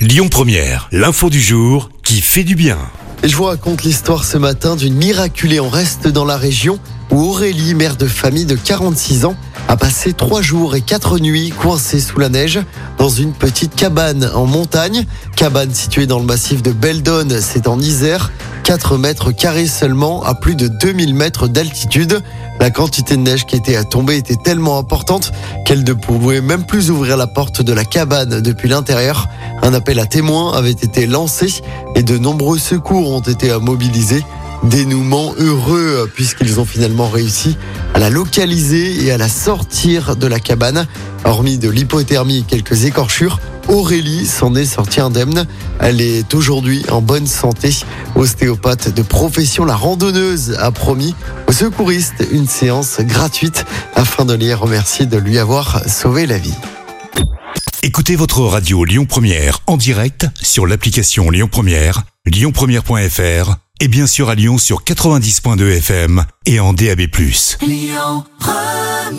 Lyon Première, l'info du jour qui fait du bien. Je vous raconte l'histoire ce matin d'une miraculée. On reste dans la région où Aurélie, mère de famille de 46 ans, a passé trois jours et quatre nuits coincée sous la neige dans une petite cabane en montagne. Cabane située dans le massif de Beldon, c'est en Isère. 4 mètres carrés seulement à plus de 2000 mètres d'altitude. La quantité de neige qui était à tomber était tellement importante qu'elle ne pouvait même plus ouvrir la porte de la cabane depuis l'intérieur. Un appel à témoins avait été lancé et de nombreux secours ont été mobilisés. Dénouement heureux puisqu'ils ont finalement réussi à la localiser et à la sortir de la cabane. Hormis de l'hypothermie et quelques écorchures, Aurélie s'en est sortie indemne. Elle est aujourd'hui en bonne santé. Ostéopathe de profession, la randonneuse a promis aux secouristes une séance gratuite afin de les remercier de lui avoir sauvé la vie. Écoutez votre radio Lyon Première en direct sur l'application Lyon Première, lyonpremière.fr et bien sûr à Lyon sur 90.2 FM et en DAB+. Lyon Première